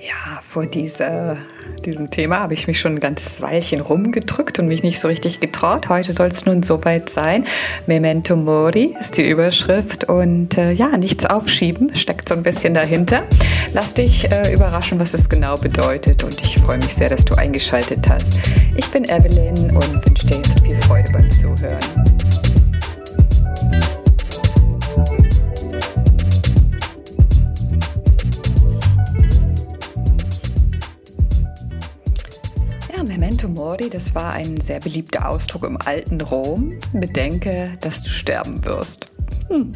Ja, vor dieser, diesem Thema habe ich mich schon ein ganzes Weilchen rumgedrückt und mich nicht so richtig getraut. Heute soll es nun soweit sein. Memento Mori ist die Überschrift und äh, ja, nichts aufschieben steckt so ein bisschen dahinter. Lass dich äh, überraschen, was es genau bedeutet und ich freue mich sehr, dass du eingeschaltet hast. Ich bin Evelyn und wünsche dir jetzt viel Freude beim Zuhören. Memento Mori, das war ein sehr beliebter Ausdruck im alten Rom. Bedenke, dass du sterben wirst. Hm.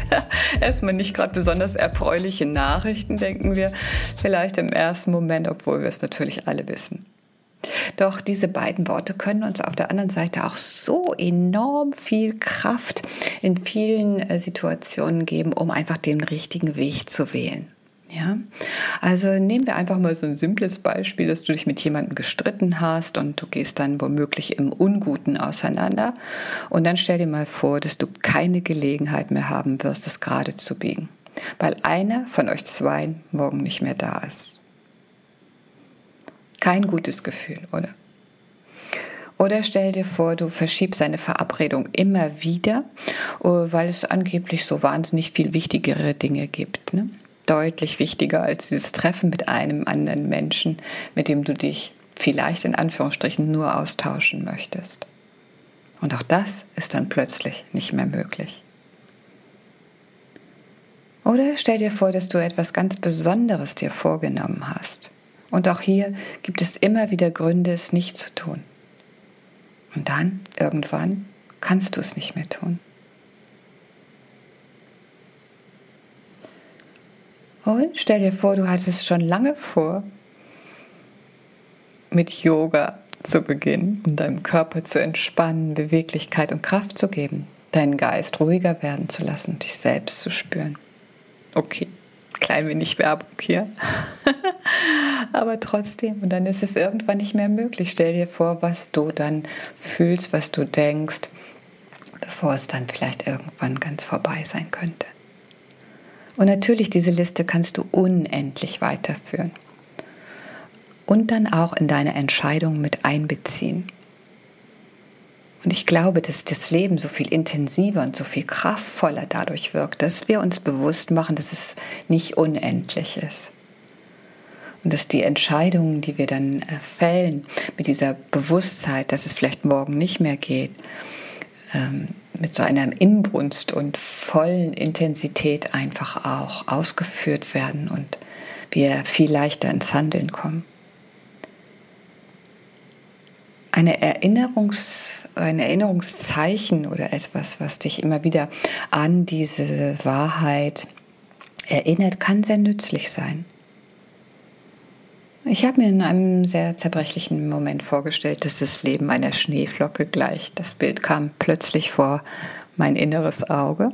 Erstmal nicht gerade besonders erfreuliche Nachrichten, denken wir vielleicht im ersten Moment, obwohl wir es natürlich alle wissen. Doch diese beiden Worte können uns auf der anderen Seite auch so enorm viel Kraft in vielen äh, Situationen geben, um einfach den richtigen Weg zu wählen. Ja, also nehmen wir einfach mal so ein simples Beispiel, dass du dich mit jemandem gestritten hast und du gehst dann womöglich im Unguten auseinander. Und dann stell dir mal vor, dass du keine Gelegenheit mehr haben wirst, das gerade zu biegen, weil einer von euch zwei morgen nicht mehr da ist. Kein gutes Gefühl, oder? Oder stell dir vor, du verschiebst eine Verabredung immer wieder, weil es angeblich so wahnsinnig viel wichtigere Dinge gibt. Ne? Deutlich wichtiger als dieses Treffen mit einem anderen Menschen, mit dem du dich vielleicht in Anführungsstrichen nur austauschen möchtest. Und auch das ist dann plötzlich nicht mehr möglich. Oder stell dir vor, dass du etwas ganz Besonderes dir vorgenommen hast. Und auch hier gibt es immer wieder Gründe, es nicht zu tun. Und dann, irgendwann, kannst du es nicht mehr tun. Und stell dir vor, du hattest schon lange vor, mit Yoga zu beginnen, um deinem Körper zu entspannen, Beweglichkeit und Kraft zu geben, deinen Geist ruhiger werden zu lassen und dich selbst zu spüren. Okay, klein wenig Werbung hier. Aber trotzdem, und dann ist es irgendwann nicht mehr möglich. Stell dir vor, was du dann fühlst, was du denkst, bevor es dann vielleicht irgendwann ganz vorbei sein könnte. Und natürlich, diese Liste kannst du unendlich weiterführen. Und dann auch in deine Entscheidung mit einbeziehen. Und ich glaube, dass das Leben so viel intensiver und so viel kraftvoller dadurch wirkt, dass wir uns bewusst machen, dass es nicht unendlich ist. Und dass die Entscheidungen, die wir dann äh, fällen, mit dieser Bewusstheit, dass es vielleicht morgen nicht mehr geht, ähm, mit so einer Inbrunst und vollen Intensität einfach auch ausgeführt werden und wir viel leichter ins Handeln kommen. Eine Erinnerungs, ein Erinnerungszeichen oder etwas, was dich immer wieder an diese Wahrheit erinnert, kann sehr nützlich sein. Ich habe mir in einem sehr zerbrechlichen Moment vorgestellt, dass das Leben einer Schneeflocke gleicht. Das Bild kam plötzlich vor mein inneres Auge.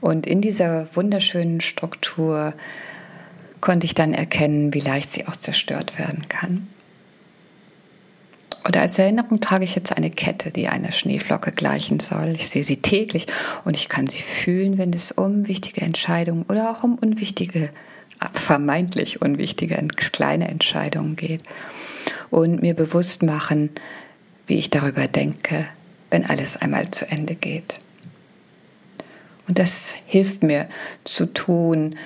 Und in dieser wunderschönen Struktur konnte ich dann erkennen, wie leicht sie auch zerstört werden kann. Oder als Erinnerung trage ich jetzt eine Kette, die einer Schneeflocke gleichen soll. Ich sehe sie täglich und ich kann sie fühlen, wenn es um wichtige Entscheidungen oder auch um unwichtige vermeintlich unwichtige kleine Entscheidungen geht. Und mir bewusst machen, wie ich darüber denke, wenn alles einmal zu Ende geht. Und das hilft mir zu tun,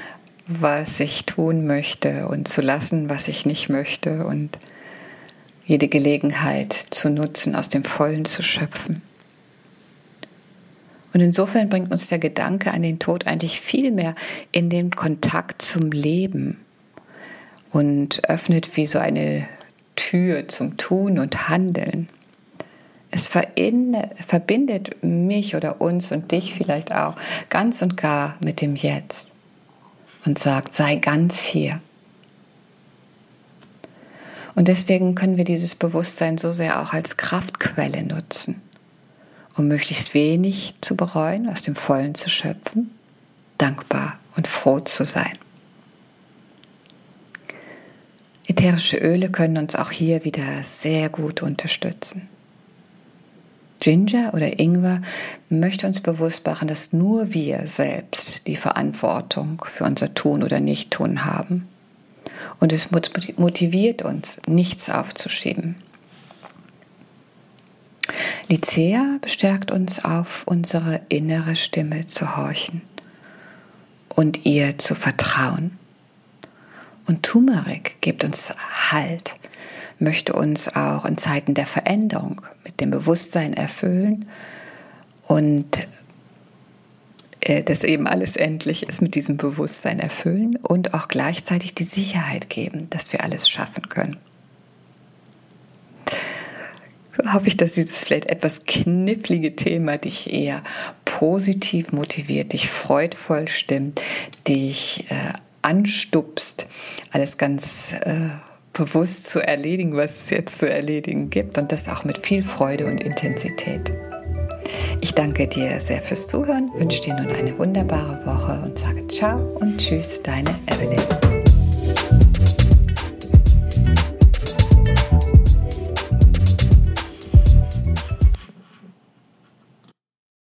was ich tun möchte und zu lassen, was ich nicht möchte und jede Gelegenheit zu nutzen, aus dem Vollen zu schöpfen. Und insofern bringt uns der Gedanke an den Tod eigentlich viel mehr in den Kontakt zum Leben und öffnet wie so eine Tür zum Tun und Handeln. Es verbindet mich oder uns und dich vielleicht auch ganz und gar mit dem Jetzt und sagt, sei ganz hier. Und deswegen können wir dieses Bewusstsein so sehr auch als Kraftquelle nutzen um möglichst wenig zu bereuen, aus dem Vollen zu schöpfen, dankbar und froh zu sein. Ätherische Öle können uns auch hier wieder sehr gut unterstützen. Ginger oder Ingwer möchte uns bewusst machen, dass nur wir selbst die Verantwortung für unser Tun oder Nicht-Tun haben. Und es motiviert uns, nichts aufzuschieben. Lycea bestärkt uns auf, unsere innere Stimme zu horchen und ihr zu vertrauen. Und Turmeric gibt uns Halt, möchte uns auch in Zeiten der Veränderung mit dem Bewusstsein erfüllen und äh, dass eben alles endlich ist, mit diesem Bewusstsein erfüllen und auch gleichzeitig die Sicherheit geben, dass wir alles schaffen können. Hoffe ich, dass dieses vielleicht etwas knifflige Thema dich eher positiv motiviert, dich freudvoll stimmt, dich äh, anstupst, alles ganz äh, bewusst zu erledigen, was es jetzt zu erledigen gibt und das auch mit viel Freude und Intensität. Ich danke dir sehr fürs Zuhören, wünsche dir nun eine wunderbare Woche und sage ciao und tschüss, deine Evelyn.